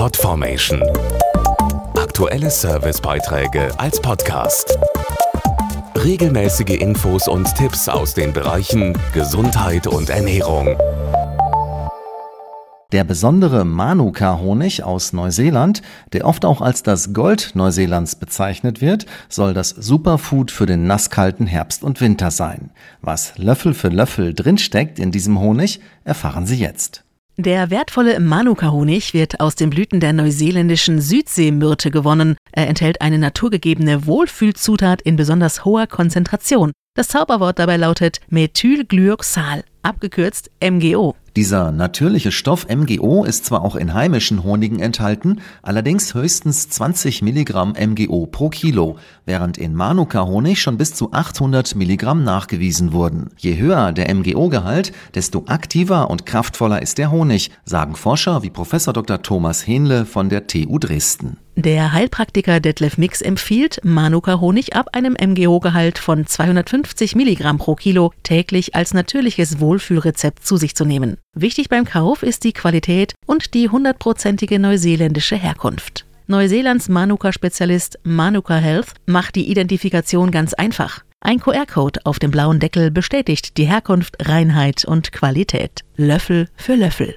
Podformation. Aktuelle Servicebeiträge als Podcast. Regelmäßige Infos und Tipps aus den Bereichen Gesundheit und Ernährung. Der besondere Manuka-Honig aus Neuseeland, der oft auch als das Gold Neuseelands bezeichnet wird, soll das Superfood für den nasskalten Herbst und Winter sein. Was Löffel für Löffel drinsteckt in diesem Honig, erfahren Sie jetzt. Der wertvolle Manuka-Honig wird aus den Blüten der neuseeländischen Südseemyrte gewonnen. Er enthält eine naturgegebene Wohlfühlzutat in besonders hoher Konzentration. Das Zauberwort dabei lautet Methylglyoxal, abgekürzt MGO. Dieser natürliche Stoff MGO ist zwar auch in heimischen Honigen enthalten, allerdings höchstens 20 Milligramm MGO pro Kilo, während in Manuka-Honig schon bis zu 800 Milligramm nachgewiesen wurden. Je höher der MGO-Gehalt, desto aktiver und kraftvoller ist der Honig, sagen Forscher wie Professor Dr. Thomas Hähnle von der TU Dresden. Der Heilpraktiker Detlef Mix empfiehlt, Manuka-Honig ab einem MGO-Gehalt von 250 Milligramm pro Kilo täglich als natürliches Wohlfühlrezept zu sich zu nehmen. Wichtig beim Kauf ist die Qualität und die hundertprozentige neuseeländische Herkunft. Neuseelands Manuka-Spezialist Manuka Health macht die Identifikation ganz einfach. Ein QR-Code auf dem blauen Deckel bestätigt die Herkunft, Reinheit und Qualität. Löffel für Löffel.